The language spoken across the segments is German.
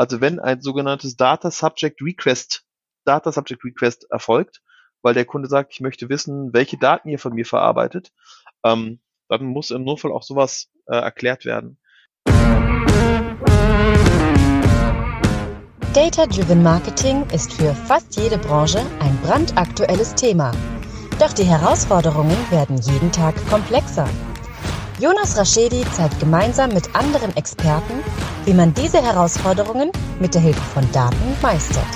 Also wenn ein sogenanntes Data Subject Request, Data Subject Request erfolgt, weil der Kunde sagt, ich möchte wissen, welche Daten ihr von mir verarbeitet, ähm, dann muss im Notfall auch sowas äh, erklärt werden. Data-Driven Marketing ist für fast jede Branche ein brandaktuelles Thema. Doch die Herausforderungen werden jeden Tag komplexer. Jonas Raschedi zeigt gemeinsam mit anderen Experten, wie man diese Herausforderungen mit der Hilfe von Daten meistert.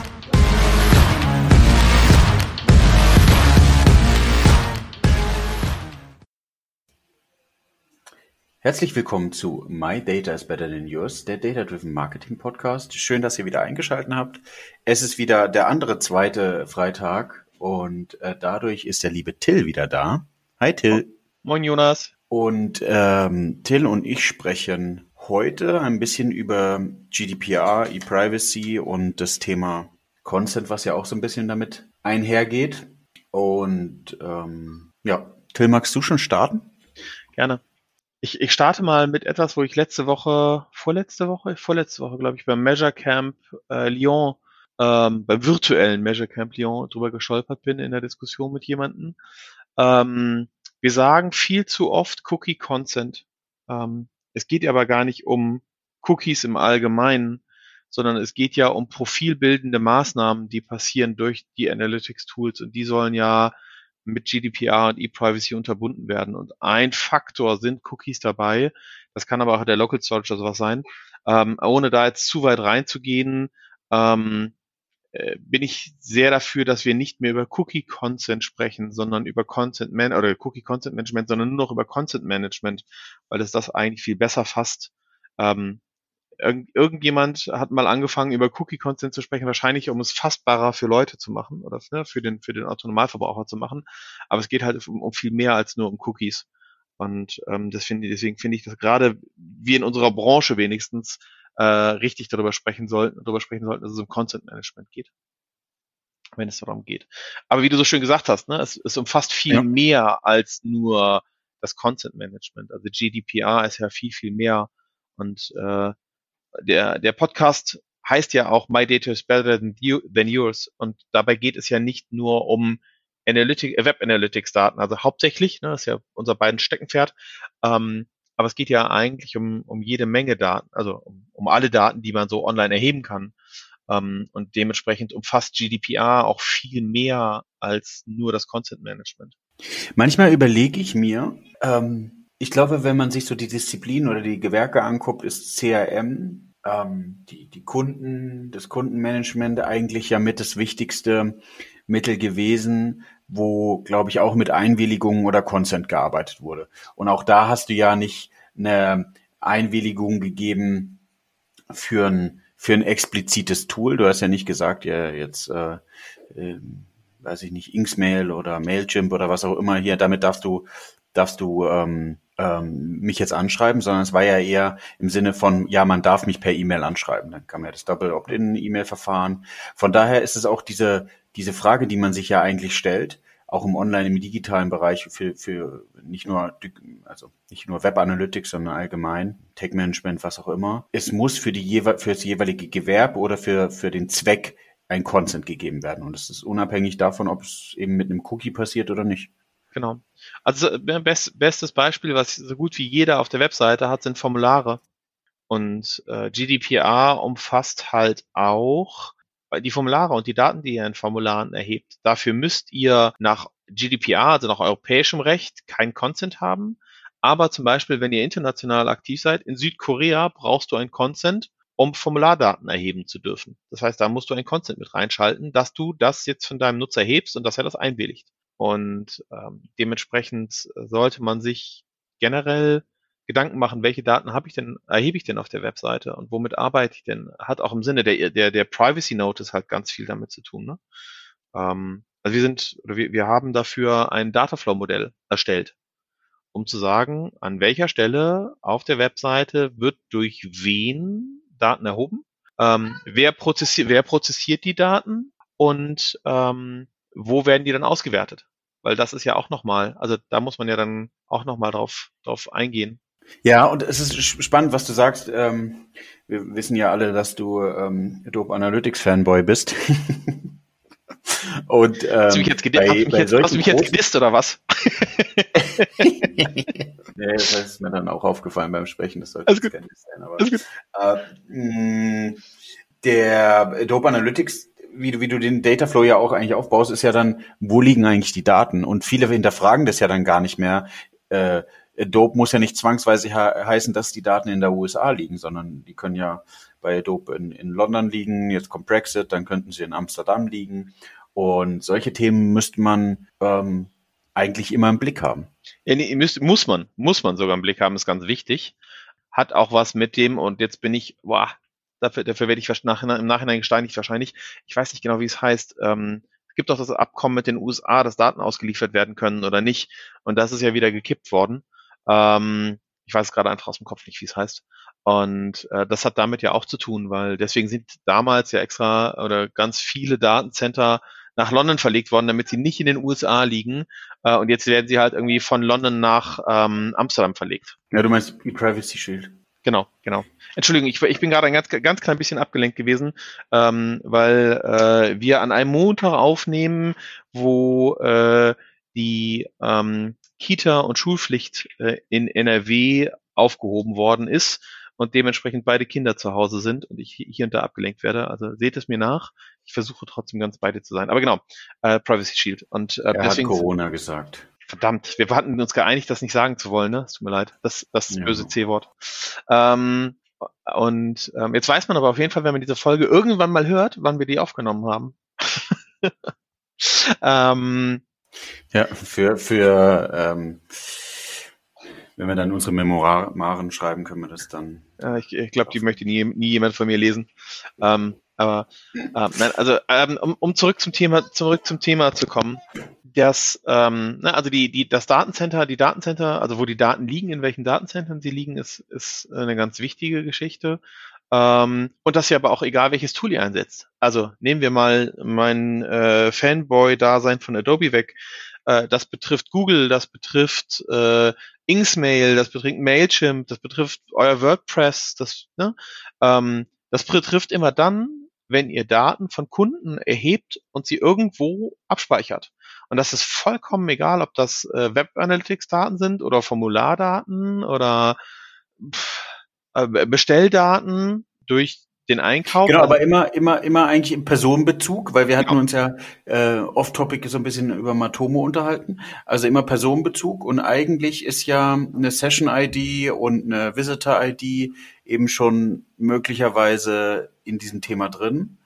Herzlich willkommen zu My Data is Better Than Yours, der Data Driven Marketing Podcast. Schön, dass ihr wieder eingeschaltet habt. Es ist wieder der andere zweite Freitag und äh, dadurch ist der liebe Till wieder da. Hi Till. Moin Jonas. Und ähm, Till und ich sprechen heute ein bisschen über GDPR, E-Privacy und das Thema Consent, was ja auch so ein bisschen damit einhergeht. Und ähm, ja, Till, magst du schon starten? Gerne. Ich, ich starte mal mit etwas, wo ich letzte Woche, vorletzte Woche, vorletzte Woche, glaube ich, beim Measure Camp äh, Lyon, ähm, beim virtuellen Measure Camp Lyon drüber gestolpert bin in der Diskussion mit jemandem. Ähm, wir sagen viel zu oft Cookie Consent. Ähm, es geht aber gar nicht um Cookies im Allgemeinen, sondern es geht ja um profilbildende Maßnahmen, die passieren durch die Analytics Tools und die sollen ja mit GDPR und E-Privacy unterbunden werden. Und ein Faktor sind Cookies dabei. Das kann aber auch der Local Storage oder sowas sein. Ähm, ohne da jetzt zu weit reinzugehen, ähm, äh, bin ich sehr dafür, dass wir nicht mehr über Cookie Consent sprechen, sondern über Consent Man oder Cookie Consent Management, sondern nur noch über Consent Management, weil es das eigentlich viel besser fasst. Ähm, Irgend, irgendjemand hat mal angefangen, über Cookie-Consent zu sprechen, wahrscheinlich um es fassbarer für Leute zu machen oder ne, für den, für den Autonomalverbraucher zu machen. Aber es geht halt um, um viel mehr als nur um Cookies. Und ähm, das finde, deswegen finde ich, dass gerade wir in unserer Branche wenigstens äh, richtig darüber sprechen sollten, darüber sprechen sollten, dass es um Content Management geht. Wenn es darum geht. Aber wie du so schön gesagt hast, ne, es, es umfasst viel ja. mehr als nur das Content Management. Also GDPR ist ja viel, viel mehr. Und äh, der, der Podcast heißt ja auch My Data is Better than, you, than Yours und dabei geht es ja nicht nur um Analytic, Web Analytics Daten, also hauptsächlich, ne, das ist ja unser beiden Steckenpferd, ähm, aber es geht ja eigentlich um, um jede Menge Daten, also um, um alle Daten, die man so online erheben kann. Ähm, und dementsprechend umfasst GDPR auch viel mehr als nur das Content Management. Manchmal überlege ich mir, ähm, ich glaube, wenn man sich so die Disziplin oder die Gewerke anguckt, ist CRM, ähm, die, die Kunden, das Kundenmanagement eigentlich ja mit das wichtigste Mittel gewesen, wo, glaube ich, auch mit Einwilligung oder Consent gearbeitet wurde. Und auch da hast du ja nicht eine Einwilligung gegeben für ein, für ein explizites Tool. Du hast ja nicht gesagt, ja, jetzt, äh, äh, weiß ich nicht, Inksmail oder Mailchimp oder was auch immer hier, damit darfst du, darfst du ähm, ähm, mich jetzt anschreiben, sondern es war ja eher im Sinne von, ja, man darf mich per E-Mail anschreiben. Dann kam ja das Double Opt-in-E-Mail-Verfahren. Von daher ist es auch diese, diese Frage, die man sich ja eigentlich stellt, auch im Online, im digitalen Bereich für, für nicht nur, also nicht nur Web Analytics, sondern allgemein, Tech Management, was auch immer. Es muss für die jewe für das jeweilige Gewerbe oder für, für den Zweck ein Consent gegeben werden. Und es ist unabhängig davon, ob es eben mit einem Cookie passiert oder nicht. Genau. Also äh, best, bestes Beispiel, was so gut wie jeder auf der Webseite hat, sind Formulare. Und äh, GDPR umfasst halt auch die Formulare und die Daten, die ihr in Formularen erhebt. Dafür müsst ihr nach GDPR, also nach europäischem Recht, kein Consent haben. Aber zum Beispiel, wenn ihr international aktiv seid, in Südkorea brauchst du ein Consent, um Formulardaten erheben zu dürfen. Das heißt, da musst du ein Consent mit reinschalten, dass du das jetzt von deinem Nutzer hebst und dass er das einwilligt. Und ähm, dementsprechend sollte man sich generell Gedanken machen, welche Daten habe ich denn, erhebe ich denn auf der Webseite und womit arbeite ich denn? Hat auch im Sinne der, der, der Privacy Notice halt ganz viel damit zu tun. Ne? Ähm, also wir sind, oder wir, wir haben dafür ein Dataflow-Modell erstellt, um zu sagen, an welcher Stelle auf der Webseite wird durch wen Daten erhoben, ähm, wer, prozessiert, wer prozessiert die Daten und ähm, wo werden die dann ausgewertet? Weil das ist ja auch nochmal, also da muss man ja dann auch nochmal drauf, drauf eingehen. Ja, und es ist spannend, was du sagst. Ähm, wir wissen ja alle, dass du ähm, Adobe Analytics Fanboy bist. und ähm, hast du mich jetzt, bei, hast du mich jetzt, hast du mich jetzt gedisst oder was? nee, das ist mir dann auch aufgefallen beim Sprechen. Das sollte kein Diss sein. Aber, äh, mh, der Adobe Analytics wie du, wie du den Dataflow ja auch eigentlich aufbaust, ist ja dann, wo liegen eigentlich die Daten? Und viele hinterfragen das ja dann gar nicht mehr. Äh, Adobe muss ja nicht zwangsweise he heißen, dass die Daten in der USA liegen, sondern die können ja bei Adobe in, in London liegen, jetzt kommt Brexit, dann könnten sie in Amsterdam liegen. Und solche Themen müsste man ähm, eigentlich immer im Blick haben. Ja, nee, müsst, muss man, muss man sogar im Blick haben, ist ganz wichtig. Hat auch was mit dem, und jetzt bin ich, boah, dafür, dafür werde ich nach, im Nachhinein gesteinigt wahrscheinlich. Ich weiß nicht genau, wie es heißt. Ähm, es gibt doch das Abkommen mit den USA, dass Daten ausgeliefert werden können oder nicht. Und das ist ja wieder gekippt worden. Ähm, ich weiß gerade einfach aus dem Kopf nicht, wie es heißt. Und äh, das hat damit ja auch zu tun, weil deswegen sind damals ja extra oder ganz viele Datencenter nach London verlegt worden, damit sie nicht in den USA liegen. Äh, und jetzt werden sie halt irgendwie von London nach ähm, Amsterdam verlegt. Ja, du meinst E-Privacy Shield. Genau, genau. Entschuldigung, ich, ich bin gerade ein ganz, ganz klein bisschen abgelenkt gewesen, ähm, weil äh, wir an einem Montag aufnehmen, wo äh, die ähm, Kita- und Schulpflicht äh, in NRW aufgehoben worden ist und dementsprechend beide Kinder zu Hause sind und ich hier und da abgelenkt werde. Also seht es mir nach. Ich versuche trotzdem ganz beide zu sein. Aber genau, äh, Privacy Shield. Und äh, er deswegen, hat Corona gesagt. Verdammt, wir hatten uns geeinigt, das nicht sagen zu wollen, ne? Es tut mir leid. Das, das ist ja. böse C-Wort. Ähm, und ähm, jetzt weiß man aber auf jeden Fall, wenn man diese Folge irgendwann mal hört, wann wir die aufgenommen haben. ähm, ja, für, für ähm, wenn wir dann unsere Memoiren schreiben, können wir das dann. Ja, ich ich glaube, die möchte nie, nie jemand von mir lesen. Ähm, aber ähm, nein, also ähm, um, um zurück zum Thema, zurück zum Thema zu kommen das, ähm, na, also die, die, das Datencenter, die Datencenter, also wo die Daten liegen, in welchen Datenzentren sie liegen, ist, ist eine ganz wichtige Geschichte. Ähm, und das ist ja aber auch egal, welches Tool ihr einsetzt. Also nehmen wir mal mein äh, Fanboy-Dasein von Adobe weg. Äh, das betrifft Google, das betrifft äh, Inksmail, das betrifft Mailchimp, das betrifft euer WordPress, das, ne? ähm, das betrifft immer dann, wenn ihr Daten von Kunden erhebt und sie irgendwo abspeichert. Und das ist vollkommen egal, ob das äh, Web Analytics Daten sind oder Formulardaten oder pff, äh, Bestelldaten durch den Einkauf. Genau, aber immer, immer, immer eigentlich im Personenbezug, weil wir hatten genau. uns ja äh, off-topic so ein bisschen über Matomo unterhalten. Also immer Personenbezug und eigentlich ist ja eine Session-ID und eine Visitor-ID eben schon möglicherweise in diesem Thema drin.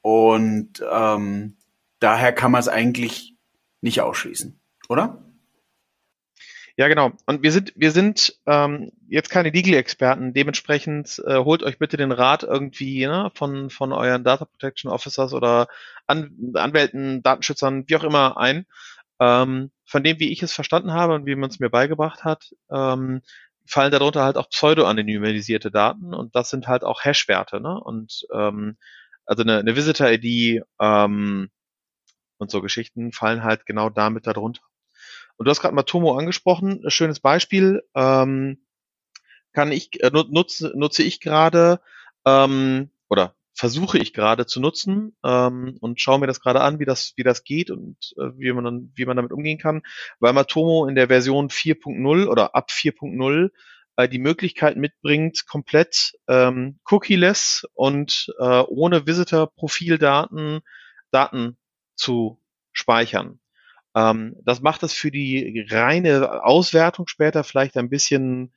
Und ähm, daher kann man es eigentlich nicht ausschließen, oder? Ja, genau. Und wir sind, wir sind ähm, jetzt keine Legal-Experten. Dementsprechend äh, holt euch bitte den Rat irgendwie ne, von, von euren Data Protection Officers oder An Anwälten, Datenschützern, wie auch immer ein. Ähm, von dem, wie ich es verstanden habe und wie man es mir beigebracht hat, ähm, fallen darunter halt auch pseudo-anonymisierte Daten und das sind halt auch Hash-Werte. Ne? Und ähm, also eine, eine Visitor-ID ähm, und so Geschichten fallen halt genau damit darunter. Und du hast gerade mal Tomo angesprochen, ein schönes Beispiel. Ähm, kann ich äh, nutze, nutze ich gerade ähm, oder versuche ich gerade zu nutzen ähm, und schaue mir das gerade an, wie das wie das geht und äh, wie man dann wie man damit umgehen kann, weil Matomo in der Version 4.0 oder ab 4.0 äh, die Möglichkeit mitbringt, komplett ähm, cookieless und äh, ohne Visitor-Profildaten Daten zu speichern. Ähm, das macht es für die reine Auswertung später vielleicht ein bisschen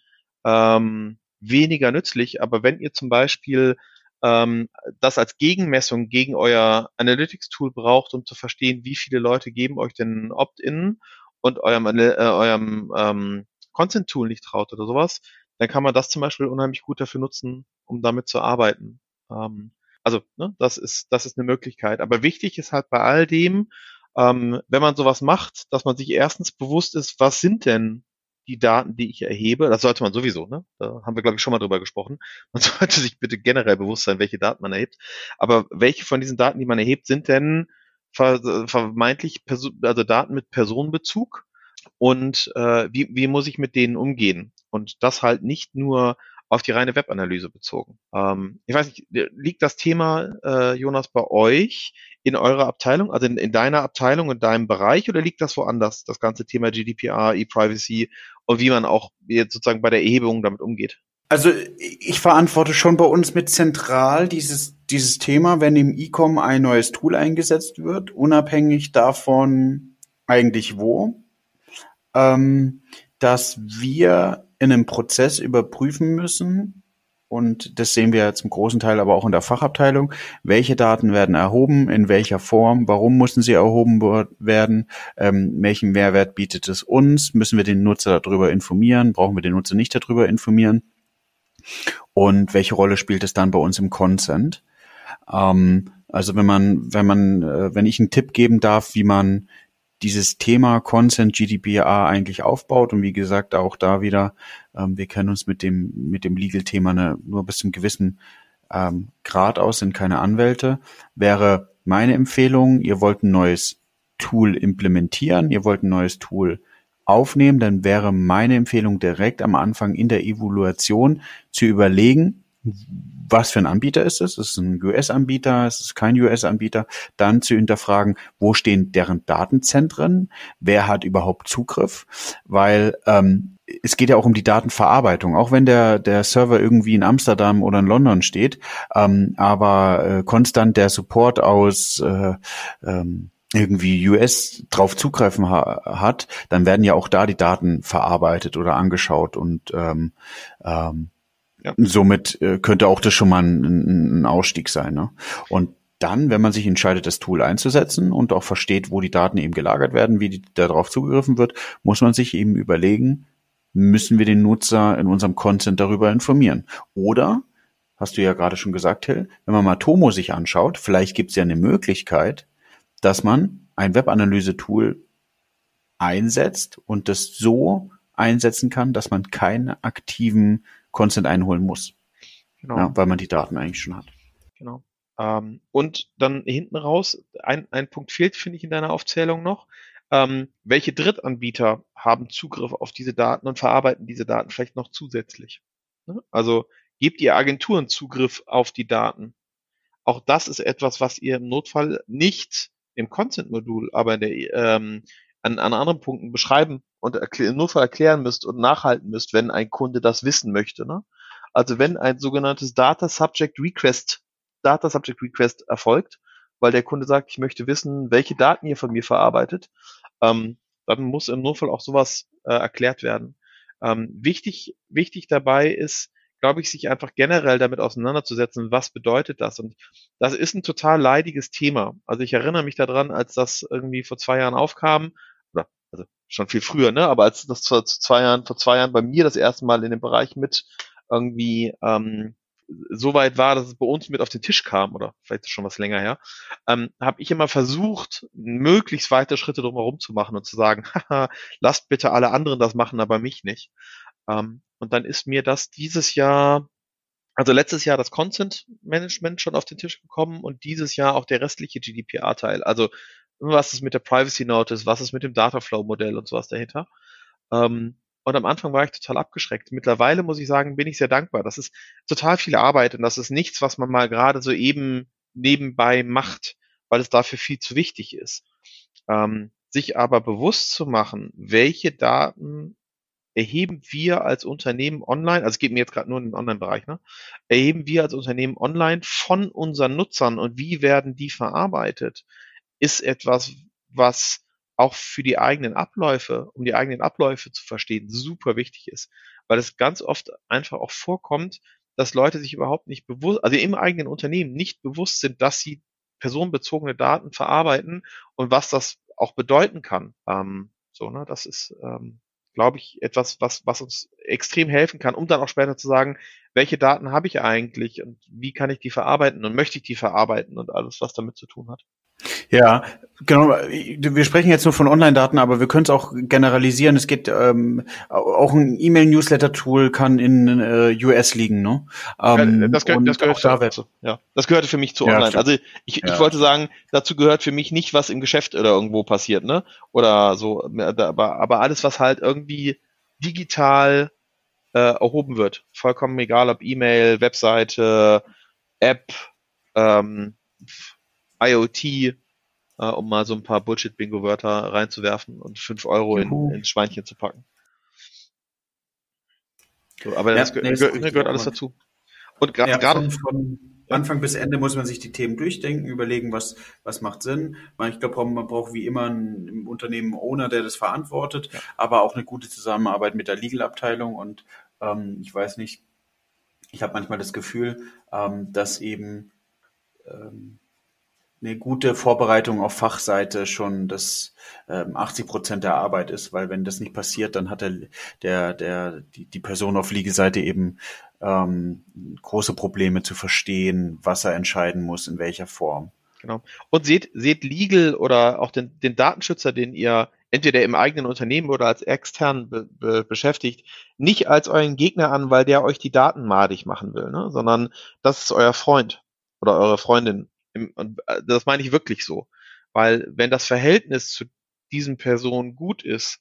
ähm, weniger nützlich, aber wenn ihr zum Beispiel ähm, das als Gegenmessung gegen euer Analytics-Tool braucht, um zu verstehen, wie viele Leute geben euch denn Opt-in und eurem, äh, eurem ähm, Consent-Tool nicht traut oder sowas, dann kann man das zum Beispiel unheimlich gut dafür nutzen, um damit zu arbeiten. Ähm, also, ne, das ist, das ist eine Möglichkeit. Aber wichtig ist halt bei all dem, ähm, wenn man sowas macht, dass man sich erstens bewusst ist, was sind denn die Daten, die ich erhebe, das sollte man sowieso, ne? Da haben wir, glaube ich, schon mal drüber gesprochen. Man sollte sich bitte generell bewusst sein, welche Daten man erhebt. Aber welche von diesen Daten, die man erhebt, sind denn vermeintlich also Daten mit Personenbezug? und äh, wie, wie muss ich mit denen umgehen? Und das halt nicht nur auf die reine Webanalyse bezogen. Ähm, ich weiß nicht, liegt das Thema, äh, Jonas, bei euch in eurer Abteilung, also in, in deiner Abteilung, in deinem Bereich, oder liegt das woanders, das ganze Thema GDPR, E-Privacy und wie man auch jetzt sozusagen bei der Erhebung damit umgeht? Also ich verantworte schon bei uns mit zentral dieses, dieses Thema, wenn im E-Com ein neues Tool eingesetzt wird, unabhängig davon eigentlich wo, ähm, dass wir in einem Prozess überprüfen müssen, und das sehen wir zum großen Teil aber auch in der Fachabteilung, welche Daten werden erhoben, in welcher Form, warum müssen sie erhoben werden, ähm, welchen Mehrwert bietet es uns, müssen wir den Nutzer darüber informieren, brauchen wir den Nutzer nicht darüber informieren? Und welche Rolle spielt es dann bei uns im Consent. Ähm, also wenn man, wenn man, äh, wenn ich einen Tipp geben darf, wie man dieses Thema Consent GDPR eigentlich aufbaut und wie gesagt auch da wieder, ähm, wir kennen uns mit dem mit dem Legal-Thema ne, nur bis zum gewissen ähm, Grad aus, sind keine Anwälte, wäre meine Empfehlung, ihr wollt ein neues Tool implementieren, ihr wollt ein neues Tool aufnehmen, dann wäre meine Empfehlung direkt am Anfang in der Evaluation zu überlegen, was für ein Anbieter ist es? Ist es ein US-Anbieter? Ist es kein US-Anbieter? Dann zu hinterfragen, wo stehen deren Datenzentren? Wer hat überhaupt Zugriff? Weil ähm, es geht ja auch um die Datenverarbeitung, auch wenn der, der Server irgendwie in Amsterdam oder in London steht, ähm, aber äh, konstant der Support aus äh, ähm, irgendwie US drauf zugreifen ha hat, dann werden ja auch da die Daten verarbeitet oder angeschaut und ähm, ähm, ja. Somit äh, könnte auch das schon mal ein, ein Ausstieg sein. Ne? Und dann, wenn man sich entscheidet, das Tool einzusetzen und auch versteht, wo die Daten eben gelagert werden, wie die, darauf zugegriffen wird, muss man sich eben überlegen, müssen wir den Nutzer in unserem Content darüber informieren? Oder, hast du ja gerade schon gesagt, Hill, wenn man mal Tomo sich anschaut, vielleicht gibt es ja eine Möglichkeit, dass man ein Webanalyse-Tool einsetzt und das so einsetzen kann, dass man keine aktiven Consent einholen muss. Genau. Ja, weil man die Daten eigentlich schon hat. Genau. Ähm, und dann hinten raus, ein, ein Punkt fehlt, finde ich, in deiner Aufzählung noch. Ähm, welche Drittanbieter haben Zugriff auf diese Daten und verarbeiten diese Daten vielleicht noch zusätzlich? Ne? Also gebt ihr Agenturen Zugriff auf die Daten. Auch das ist etwas, was ihr im Notfall nicht im Consent-Modul, aber in der, ähm, an, an anderen Punkten beschreiben und erklär, im Notfall erklären müsst und nachhalten müsst, wenn ein Kunde das wissen möchte. Ne? Also wenn ein sogenanntes Data Subject Request, Data Subject Request erfolgt, weil der Kunde sagt, ich möchte wissen, welche Daten ihr von mir verarbeitet, ähm, dann muss im Notfall auch sowas äh, erklärt werden. Ähm, wichtig, wichtig dabei ist, glaube ich, sich einfach generell damit auseinanderzusetzen, was bedeutet das? Und das ist ein total leidiges Thema. Also ich erinnere mich daran, als das irgendwie vor zwei Jahren aufkam, schon viel früher, ne? Aber als das vor zwei Jahren, vor zwei Jahren bei mir das erste Mal in dem Bereich mit irgendwie ähm, so weit war, dass es bei uns mit auf den Tisch kam, oder vielleicht schon was länger her, ähm, habe ich immer versucht, möglichst weite Schritte drumherum zu machen und zu sagen, haha, lasst bitte alle anderen das machen, aber mich nicht. Ähm, und dann ist mir das dieses Jahr, also letztes Jahr das Content Management schon auf den Tisch gekommen und dieses Jahr auch der restliche GDPR-Teil. Also was ist mit der Privacy Notice, was ist mit dem Dataflow Modell und sowas dahinter. Ähm, und am Anfang war ich total abgeschreckt. Mittlerweile muss ich sagen, bin ich sehr dankbar. Das ist total viel Arbeit und das ist nichts, was man mal gerade so eben nebenbei macht, weil es dafür viel zu wichtig ist. Ähm, sich aber bewusst zu machen, welche Daten erheben wir als Unternehmen online, also es geht mir jetzt gerade nur in den Online-Bereich, ne, erheben wir als Unternehmen online von unseren Nutzern und wie werden die verarbeitet, ist etwas, was auch für die eigenen Abläufe, um die eigenen Abläufe zu verstehen, super wichtig ist, weil es ganz oft einfach auch vorkommt, dass Leute sich überhaupt nicht bewusst, also im eigenen Unternehmen nicht bewusst sind, dass sie personenbezogene Daten verarbeiten und was das auch bedeuten kann. Ähm, so, ne, das ist ähm, glaube ich, etwas, was, was uns extrem helfen kann, um dann auch später zu sagen, welche Daten habe ich eigentlich und wie kann ich die verarbeiten und möchte ich die verarbeiten und alles, was damit zu tun hat. Ja, genau. Wir sprechen jetzt nur von Online-Daten, aber wir können es auch generalisieren. Es geht ähm, auch ein E-Mail-Newsletter-Tool kann in äh, US liegen, ne? Ähm, das, gehört, das gehört da dazu. Ja, das gehörte für mich zu Online. Ja, also ich, ja. ich wollte sagen, dazu gehört für mich nicht, was im Geschäft oder irgendwo passiert, ne? Oder so. Aber, aber alles, was halt irgendwie digital äh, erhoben wird, vollkommen egal, ob E-Mail, Webseite, App, ähm, IoT, äh, um mal so ein paar Bullshit-Bingo-Wörter reinzuwerfen und fünf Euro in, ins Schweinchen zu packen. So, aber ja, das, nee, das gehört, gehört alles dazu. Und gerade ja, von, von Anfang bis Ende muss man sich die Themen durchdenken, überlegen, was, was macht Sinn. Ich glaube, man braucht wie immer einen, im Unternehmen Owner, der das verantwortet, ja. aber auch eine gute Zusammenarbeit mit der Legal-Abteilung. Und ähm, ich weiß nicht, ich habe manchmal das Gefühl, ähm, dass eben ähm, eine gute Vorbereitung auf Fachseite schon das ähm, 80 Prozent der Arbeit ist, weil wenn das nicht passiert, dann hat der, der, der die, die Person auf Liegeseite eben ähm, große Probleme zu verstehen, was er entscheiden muss, in welcher Form. Genau. Und seht, seht Legal oder auch den, den Datenschützer, den ihr entweder im eigenen Unternehmen oder als extern be, be, beschäftigt, nicht als euren Gegner an, weil der euch die Daten madig machen will, ne? sondern das ist euer Freund oder eure Freundin und äh, das meine ich wirklich so. Weil wenn das Verhältnis zu diesen Personen gut ist,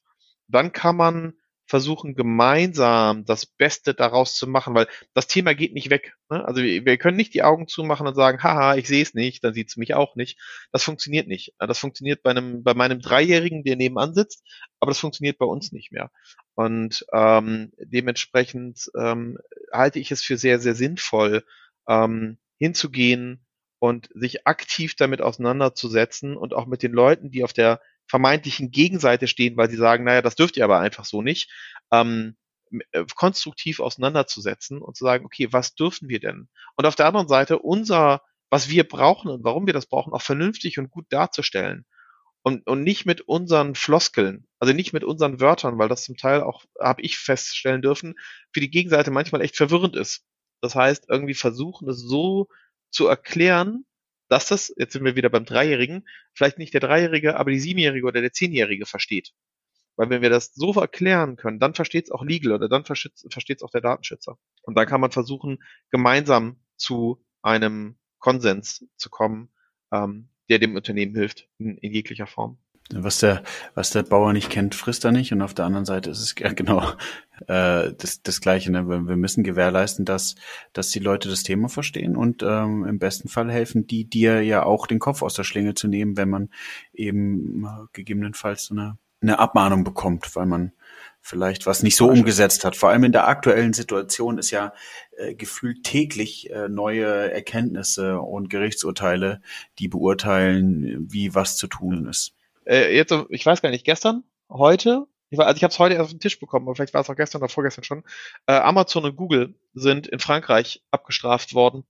dann kann man versuchen, gemeinsam das Beste daraus zu machen, weil das Thema geht nicht weg. Ne? Also wir, wir, können nicht die Augen zumachen und sagen, haha, ich sehe es nicht, dann sieht es mich auch nicht. Das funktioniert nicht. Das funktioniert bei einem, bei meinem Dreijährigen, der nebenan sitzt, aber das funktioniert bei uns nicht mehr. Und ähm, dementsprechend ähm, halte ich es für sehr, sehr sinnvoll, ähm, hinzugehen und sich aktiv damit auseinanderzusetzen und auch mit den Leuten, die auf der vermeintlichen Gegenseite stehen, weil sie sagen, naja, das dürft ihr aber einfach so nicht, ähm, äh, konstruktiv auseinanderzusetzen und zu sagen, okay, was dürfen wir denn? Und auf der anderen Seite unser, was wir brauchen und warum wir das brauchen, auch vernünftig und gut darzustellen. Und, und nicht mit unseren Floskeln, also nicht mit unseren Wörtern, weil das zum Teil auch, habe ich feststellen dürfen, für die Gegenseite manchmal echt verwirrend ist. Das heißt, irgendwie versuchen es so zu erklären, dass das, jetzt sind wir wieder beim Dreijährigen, vielleicht nicht der Dreijährige, aber die Siebenjährige oder der Zehnjährige versteht. Weil wenn wir das so erklären können, dann versteht es auch Legal oder dann versteht es auch der Datenschützer. Und dann kann man versuchen, gemeinsam zu einem Konsens zu kommen, ähm, der dem Unternehmen hilft, in, in jeglicher Form. Was der, was der Bauer nicht kennt, frisst er nicht. Und auf der anderen Seite ist es ja genau äh, das, das Gleiche. Ne? Wir müssen gewährleisten, dass, dass die Leute das Thema verstehen und ähm, im besten Fall helfen, die dir ja auch den Kopf aus der Schlinge zu nehmen, wenn man eben äh, gegebenenfalls so eine, eine Abmahnung bekommt, weil man vielleicht was nicht so umgesetzt hat. Vor allem in der aktuellen Situation ist ja äh, gefühlt täglich äh, neue Erkenntnisse und Gerichtsurteile, die beurteilen, wie was zu tun ist äh, jetzt, ich weiß gar nicht, gestern, heute, ich war, also ich habe es heute erst auf den Tisch bekommen, aber vielleicht war es auch gestern oder vorgestern schon. Äh, Amazon und Google sind in Frankreich abgestraft worden.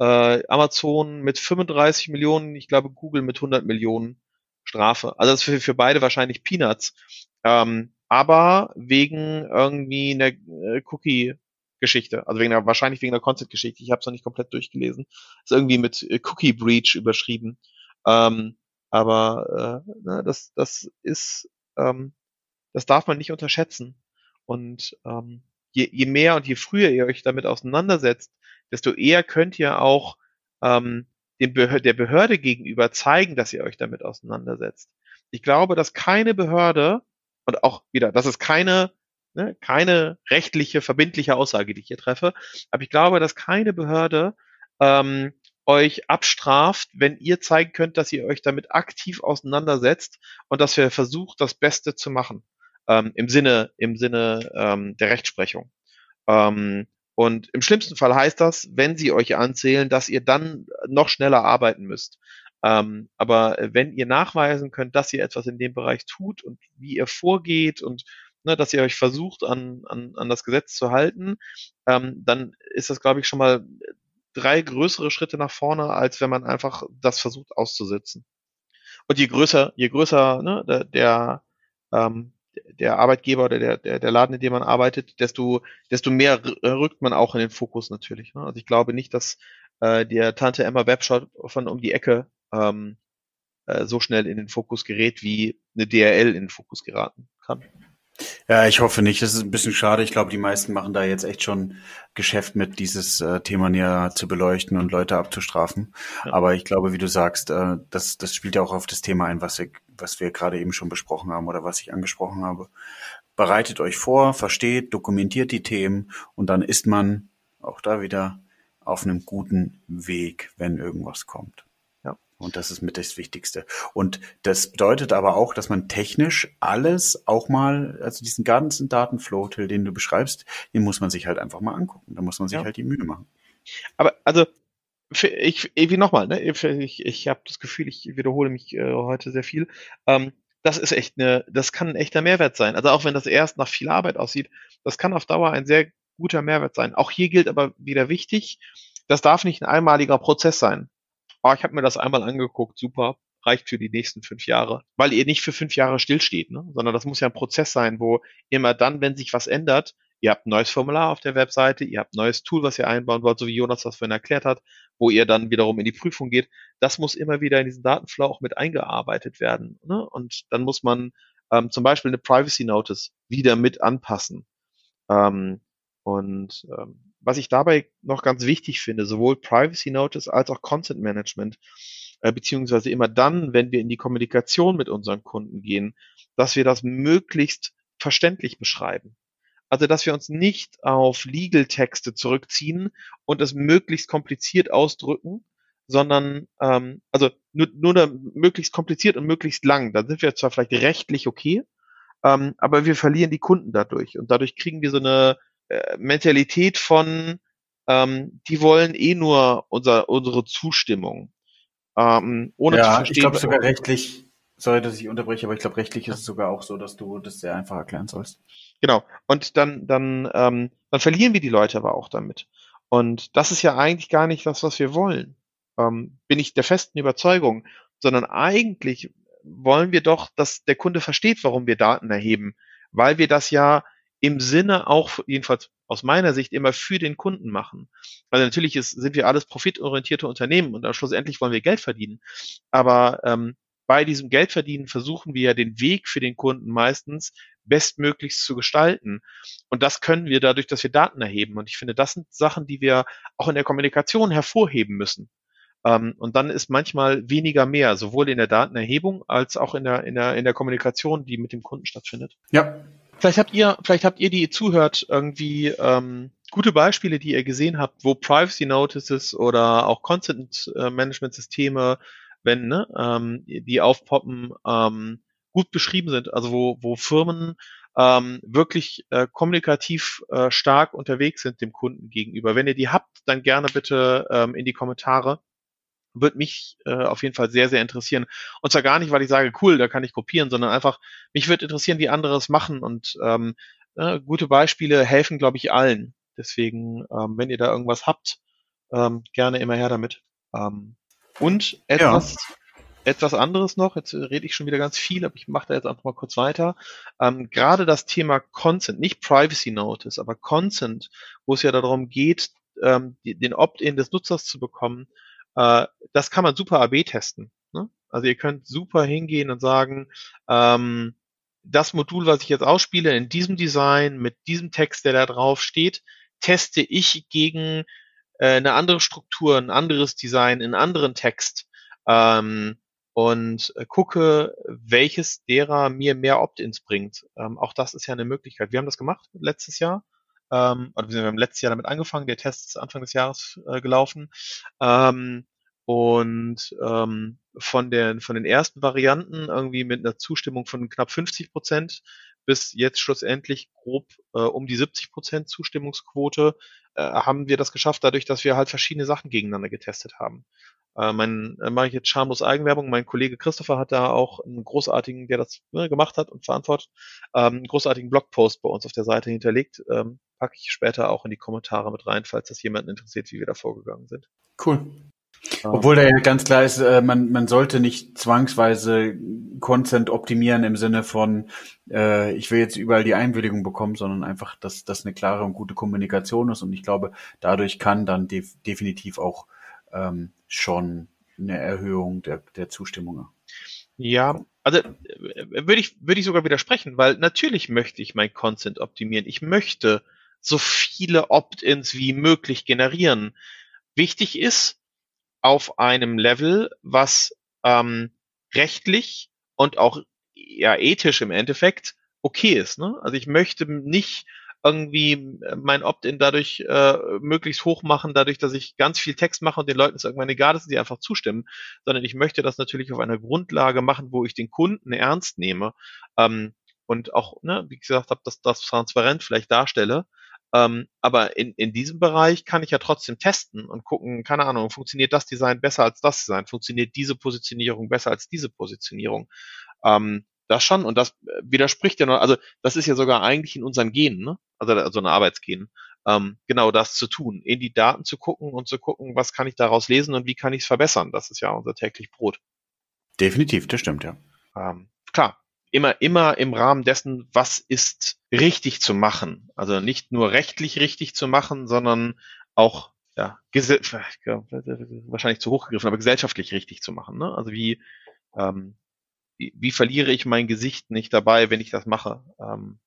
Äh, Amazon mit 35 Millionen, ich glaube Google mit 100 Millionen Strafe. Also das ist für, für beide wahrscheinlich Peanuts. Ähm, aber wegen irgendwie einer äh, Cookie-Geschichte, also wegen der, wahrscheinlich wegen der Content-Geschichte. Ich habe es noch nicht komplett durchgelesen. Ist irgendwie mit äh, Cookie Breach überschrieben. Ähm, aber äh, ne, das, das ist, ähm, das darf man nicht unterschätzen. Und ähm, je, je mehr und je früher ihr euch damit auseinandersetzt, desto eher könnt ihr auch ähm, dem Behör der Behörde gegenüber zeigen, dass ihr euch damit auseinandersetzt. Ich glaube, dass keine Behörde und auch wieder, das ist keine ne, keine rechtliche verbindliche Aussage, die ich hier treffe, aber ich glaube, dass keine Behörde ähm, euch abstraft, wenn ihr zeigen könnt, dass ihr euch damit aktiv auseinandersetzt und dass ihr versucht, das Beste zu machen ähm, im Sinne im Sinne ähm, der Rechtsprechung. Ähm, und im schlimmsten Fall heißt das, wenn sie euch anzählen, dass ihr dann noch schneller arbeiten müsst. Ähm, aber wenn ihr nachweisen könnt, dass ihr etwas in dem Bereich tut und wie ihr vorgeht und ne, dass ihr euch versucht, an, an, an das Gesetz zu halten, ähm, dann ist das, glaube ich, schon mal drei größere Schritte nach vorne, als wenn man einfach das versucht auszusitzen. Und je größer, je größer ne, der, der, ähm, der Arbeitgeber oder der, der, der Laden, in dem man arbeitet, desto, desto mehr rückt man auch in den Fokus natürlich. Ne? Also ich glaube nicht, dass äh, der Tante Emma Webshop von um die Ecke ähm, äh, so schnell in den Fokus gerät, wie eine DRL in den Fokus geraten kann. Ja, ich hoffe nicht. Das ist ein bisschen schade. Ich glaube, die meisten machen da jetzt echt schon Geschäft mit, dieses äh, Thema näher zu beleuchten und Leute abzustrafen. Ja. Aber ich glaube, wie du sagst, äh, das, das spielt ja auch auf das Thema ein, was wir, was wir gerade eben schon besprochen haben oder was ich angesprochen habe. Bereitet euch vor, versteht, dokumentiert die Themen und dann ist man auch da wieder auf einem guten Weg, wenn irgendwas kommt. Und das ist mit das Wichtigste. Und das bedeutet aber auch, dass man technisch alles auch mal, also diesen ganzen Datenflow, den du beschreibst, den muss man sich halt einfach mal angucken. Da muss man sich ja. halt die Mühe machen. Aber also ich, wie nochmal, ne? ich, ich, ich habe das Gefühl, ich wiederhole mich äh, heute sehr viel. Ähm, das ist echt eine, das kann ein echter Mehrwert sein. Also auch wenn das erst nach viel Arbeit aussieht, das kann auf Dauer ein sehr guter Mehrwert sein. Auch hier gilt aber wieder wichtig, das darf nicht ein einmaliger Prozess sein oh, ich habe mir das einmal angeguckt, super, reicht für die nächsten fünf Jahre. Weil ihr nicht für fünf Jahre stillsteht, ne? sondern das muss ja ein Prozess sein, wo immer dann, wenn sich was ändert, ihr habt ein neues Formular auf der Webseite, ihr habt ein neues Tool, was ihr einbauen wollt, so wie Jonas das vorhin erklärt hat, wo ihr dann wiederum in die Prüfung geht. Das muss immer wieder in diesen Datenflow auch mit eingearbeitet werden. Ne? Und dann muss man ähm, zum Beispiel eine Privacy Notice wieder mit anpassen. Ähm, und ähm, was ich dabei noch ganz wichtig finde, sowohl Privacy Notice als auch Content Management, äh, beziehungsweise immer dann, wenn wir in die Kommunikation mit unseren Kunden gehen, dass wir das möglichst verständlich beschreiben. Also, dass wir uns nicht auf Legal-Texte zurückziehen und es möglichst kompliziert ausdrücken, sondern ähm, also nur, nur möglichst kompliziert und möglichst lang. Da sind wir zwar vielleicht rechtlich okay, ähm, aber wir verlieren die Kunden dadurch und dadurch kriegen wir so eine äh, Mentalität von, ähm, die wollen eh nur unser, unsere Zustimmung. Ähm, ohne ja, zu verstehen, ich glaube sogar rechtlich, sorry, dass ich unterbreche, aber ich glaube rechtlich ist es sogar auch so, dass du das sehr einfach erklären sollst. Genau. Und dann, dann, ähm, dann verlieren wir die Leute aber auch damit. Und das ist ja eigentlich gar nicht das, was wir wollen. Ähm, bin ich der festen Überzeugung, sondern eigentlich wollen wir doch, dass der Kunde versteht, warum wir Daten erheben, weil wir das ja im Sinne auch, jedenfalls aus meiner Sicht, immer für den Kunden machen. Weil natürlich ist, sind wir alles profitorientierte Unternehmen und dann schlussendlich wollen wir Geld verdienen. Aber ähm, bei diesem Geldverdienen versuchen wir ja den Weg für den Kunden meistens bestmöglichst zu gestalten. Und das können wir dadurch, dass wir Daten erheben. Und ich finde, das sind Sachen, die wir auch in der Kommunikation hervorheben müssen. Ähm, und dann ist manchmal weniger mehr, sowohl in der Datenerhebung als auch in der, in der, in der Kommunikation, die mit dem Kunden stattfindet. Ja, Vielleicht habt ihr, vielleicht habt ihr, die zuhört, irgendwie ähm, gute Beispiele, die ihr gesehen habt, wo Privacy Notices oder auch Content äh, Management Systeme, wenn ne, ähm, die aufpoppen, ähm, gut beschrieben sind. Also wo, wo Firmen ähm, wirklich äh, kommunikativ äh, stark unterwegs sind dem Kunden gegenüber. Wenn ihr die habt, dann gerne bitte ähm, in die Kommentare wird mich äh, auf jeden Fall sehr, sehr interessieren. Und zwar gar nicht, weil ich sage, cool, da kann ich kopieren, sondern einfach, mich wird interessieren, wie andere es machen. Und ähm, äh, gute Beispiele helfen, glaube ich, allen. Deswegen, ähm, wenn ihr da irgendwas habt, ähm, gerne immer her damit. Ähm, und etwas, ja. etwas anderes noch, jetzt rede ich schon wieder ganz viel, aber ich mache da jetzt einfach mal kurz weiter. Ähm, Gerade das Thema Consent, nicht Privacy Notice, aber Consent, wo es ja darum geht, ähm, die, den Opt-in des Nutzers zu bekommen, äh, das kann man super AB testen. Ne? Also ihr könnt super hingehen und sagen, ähm, das Modul, was ich jetzt ausspiele, in diesem Design, mit diesem Text, der da drauf steht, teste ich gegen äh, eine andere Struktur, ein anderes Design, einen anderen Text ähm, und äh, gucke, welches derer mir mehr Opt-ins bringt. Ähm, auch das ist ja eine Möglichkeit. Wir haben das gemacht letztes Jahr ähm, oder wir haben letztes Jahr damit angefangen, der Test ist Anfang des Jahres äh, gelaufen. Ähm, und ähm, von, den, von den ersten Varianten irgendwie mit einer Zustimmung von knapp 50 Prozent bis jetzt schlussendlich grob äh, um die 70 Prozent Zustimmungsquote äh, haben wir das geschafft, dadurch, dass wir halt verschiedene Sachen gegeneinander getestet haben. Äh, mein, äh, mache ich jetzt schamlos Eigenwerbung. Mein Kollege Christopher hat da auch einen großartigen, der das ne, gemacht hat und verantwortet, ähm, einen großartigen Blogpost bei uns auf der Seite hinterlegt. Ähm, packe ich später auch in die Kommentare mit rein, falls das jemanden interessiert, wie wir da vorgegangen sind. Cool. Ähm. Obwohl da ja ganz klar ist, äh, man, man sollte nicht zwangsweise Content optimieren im Sinne von, äh, ich will jetzt überall die Einwilligung bekommen, sondern einfach, dass das eine klare und gute Kommunikation ist. Und ich glaube, dadurch kann dann def definitiv auch ähm, schon eine Erhöhung der, der Zustimmung Ja, also äh, würde ich, würde ich sogar widersprechen, weil natürlich möchte ich mein Content optimieren. Ich möchte so viele Opt-ins wie möglich generieren. Wichtig ist auf einem Level, was ähm, rechtlich und auch ja ethisch im Endeffekt okay ist. Ne? Also ich möchte nicht irgendwie mein Opt-in dadurch äh, möglichst hoch machen, dadurch, dass ich ganz viel Text mache und den Leuten es irgendwann egal ist, die einfach zustimmen, sondern ich möchte das natürlich auf einer Grundlage machen, wo ich den Kunden ernst nehme ähm, und auch, ne, wie gesagt habe, dass das transparent vielleicht darstelle. Ähm, aber in, in diesem Bereich kann ich ja trotzdem testen und gucken, keine Ahnung, funktioniert das Design besser als das Design? Funktioniert diese Positionierung besser als diese Positionierung? Ähm, das schon, und das äh, widerspricht ja noch, also das ist ja sogar eigentlich in unseren Genen, ne? also, also ein Arbeitsgen, ähm, genau das zu tun, in die Daten zu gucken und zu gucken, was kann ich daraus lesen und wie kann ich es verbessern. Das ist ja unser täglich Brot. Definitiv, das stimmt, ja. Ähm, klar, immer, immer im Rahmen dessen, was ist richtig zu machen. Also nicht nur rechtlich richtig zu machen, sondern auch ja, wahrscheinlich zu hoch gegriffen, aber gesellschaftlich richtig zu machen. Ne? Also wie, ähm, wie, wie verliere ich mein Gesicht nicht dabei, wenn ich das mache? Ähm,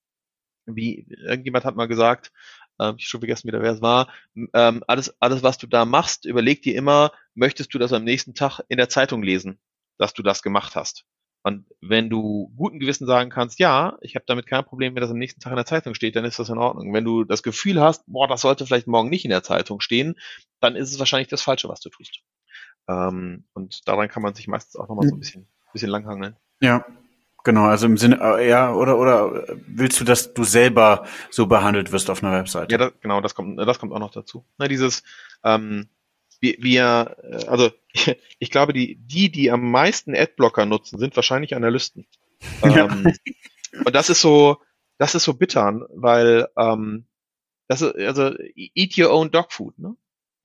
wie irgendjemand hat mal gesagt, äh, ich schon vergessen wieder, wer es war, ähm, alles, alles, was du da machst, überleg dir immer, möchtest du das am nächsten Tag in der Zeitung lesen, dass du das gemacht hast? Und wenn du guten Gewissen sagen kannst, ja, ich habe damit kein Problem, wenn das am nächsten Tag in der Zeitung steht, dann ist das in Ordnung. Wenn du das Gefühl hast, boah, das sollte vielleicht morgen nicht in der Zeitung stehen, dann ist es wahrscheinlich das Falsche, was du tust. Ähm, und daran kann man sich meistens auch nochmal so ein bisschen, bisschen langhangeln. Ja, genau. Also im Sinne, äh, ja, oder, oder willst du, dass du selber so behandelt wirst auf einer Webseite? Ja, das, genau, das kommt, das kommt auch noch dazu. Na, dieses, ähm, wir, wir, äh, also ich glaube, die, die, die am meisten Adblocker nutzen, sind wahrscheinlich Analysten. Ja. Ähm, und das ist so, das ist so bitter, weil ähm, das ist, also eat your own dog food, ne?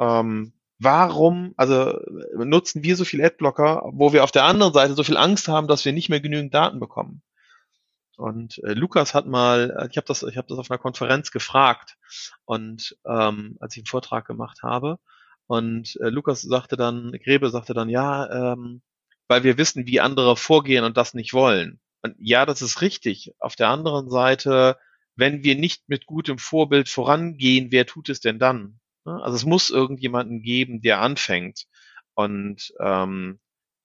Ähm, warum, also nutzen wir so viel Adblocker, wo wir auf der anderen Seite so viel Angst haben, dass wir nicht mehr genügend Daten bekommen? Und äh, Lukas hat mal, äh, ich habe das, ich habe das auf einer Konferenz gefragt und ähm, als ich einen Vortrag gemacht habe, und äh, Lukas sagte dann, Grebe sagte dann, ja, ähm, weil wir wissen, wie andere vorgehen und das nicht wollen. Und ja, das ist richtig. Auf der anderen Seite, wenn wir nicht mit gutem Vorbild vorangehen, wer tut es denn dann? Ne? Also es muss irgendjemanden geben, der anfängt. Und ähm,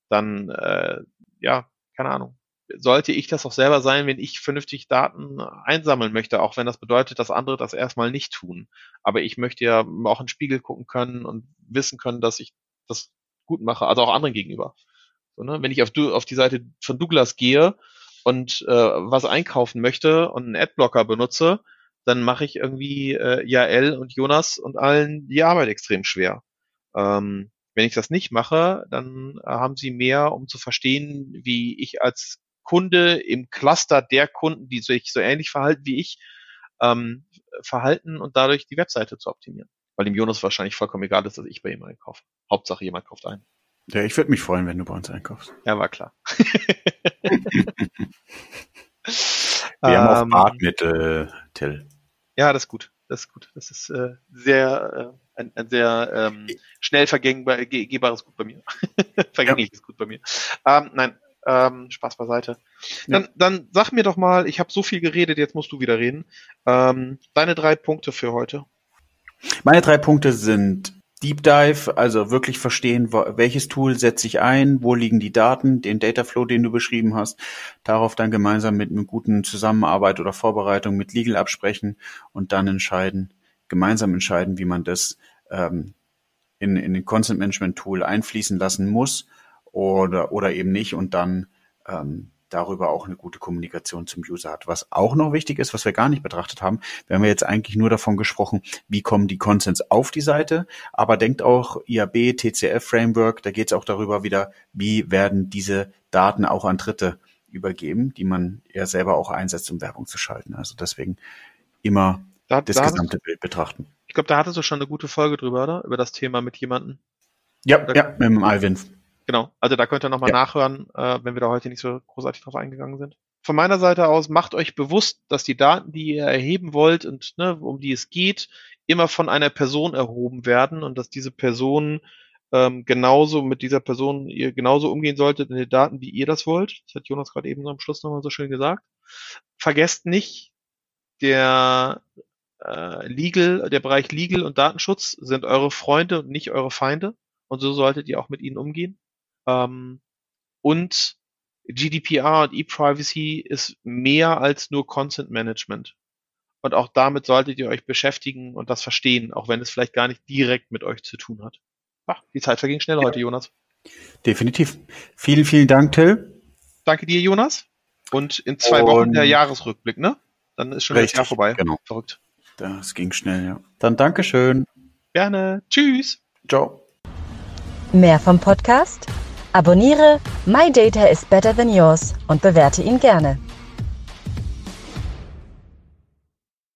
dann, äh, ja, keine Ahnung sollte ich das auch selber sein, wenn ich vernünftig Daten einsammeln möchte, auch wenn das bedeutet, dass andere das erstmal nicht tun. Aber ich möchte ja auch in den Spiegel gucken können und wissen können, dass ich das gut mache, also auch anderen gegenüber. So, ne? Wenn ich auf, auf die Seite von Douglas gehe und äh, was einkaufen möchte und einen Adblocker benutze, dann mache ich irgendwie äh, Jael und Jonas und allen die Arbeit extrem schwer. Ähm, wenn ich das nicht mache, dann äh, haben sie mehr, um zu verstehen, wie ich als Kunde im Cluster der Kunden, die sich so ähnlich verhalten wie ich, ähm, verhalten und dadurch die Webseite zu optimieren. Weil dem Jonas wahrscheinlich vollkommen egal ist, dass ich bei ihm einkaufe. Hauptsache jemand kauft ein. Ja, ich würde mich freuen, wenn du bei uns einkaufst. Ja, war klar. Wir haben auch ähm, Bartmittel, Till. Ja, das ist gut. Das ist gut. Das ist äh, sehr äh, ein, ein sehr ähm, schnell vergehbares Gut bei mir. Vergängliches ja. Gut bei mir. Ähm, nein, ähm, Spaß beiseite. Dann, ja. dann sag mir doch mal, ich habe so viel geredet, jetzt musst du wieder reden. Ähm, deine drei Punkte für heute. Meine drei Punkte sind Deep Dive, also wirklich verstehen, welches Tool setze ich ein, wo liegen die Daten, den Dataflow, den du beschrieben hast, darauf dann gemeinsam mit einer guten Zusammenarbeit oder Vorbereitung mit Legal absprechen und dann entscheiden, gemeinsam entscheiden, wie man das ähm, in, in den Content Management Tool einfließen lassen muss oder, oder eben nicht und dann ähm, darüber auch eine gute Kommunikation zum User hat. Was auch noch wichtig ist, was wir gar nicht betrachtet haben, wir haben jetzt eigentlich nur davon gesprochen, wie kommen die Consents auf die Seite, aber denkt auch IAB, TCF Framework, da geht es auch darüber wieder, wie werden diese Daten auch an Dritte übergeben, die man ja selber auch einsetzt, um Werbung zu schalten. Also deswegen immer da, das da gesamte Bild betrachten. Ich glaube, da hattest du schon eine gute Folge drüber, oder? Über das Thema mit jemandem. Ja, ja, mit dem Alvin. Genau, also da könnt ihr nochmal ja. nachhören, äh, wenn wir da heute nicht so großartig drauf eingegangen sind. Von meiner Seite aus, macht euch bewusst, dass die Daten, die ihr erheben wollt und ne, um die es geht, immer von einer Person erhoben werden und dass diese Person ähm, genauso mit dieser Person ihr genauso umgehen solltet in den Daten, wie ihr das wollt. Das hat Jonas gerade eben am Schluss nochmal so schön gesagt. Vergesst nicht, der äh, Legal, der Bereich Legal und Datenschutz sind eure Freunde und nicht eure Feinde. Und so solltet ihr auch mit ihnen umgehen. Ähm, und GDPR und E-Privacy ist mehr als nur Consent Management. Und auch damit solltet ihr euch beschäftigen und das verstehen, auch wenn es vielleicht gar nicht direkt mit euch zu tun hat. Ach, die Zeit verging schnell heute, Jonas. Definitiv. Vielen, vielen Dank, Till. Danke dir, Jonas. Und in zwei und Wochen der Jahresrückblick, ne? Dann ist schon richtig, das Jahr vorbei. Genau. Verrückt. Das ging schnell, ja. Dann Dankeschön. Gerne. Tschüss. Ciao. Mehr vom Podcast? Abonniere My Data is Better Than Yours und bewerte ihn gerne.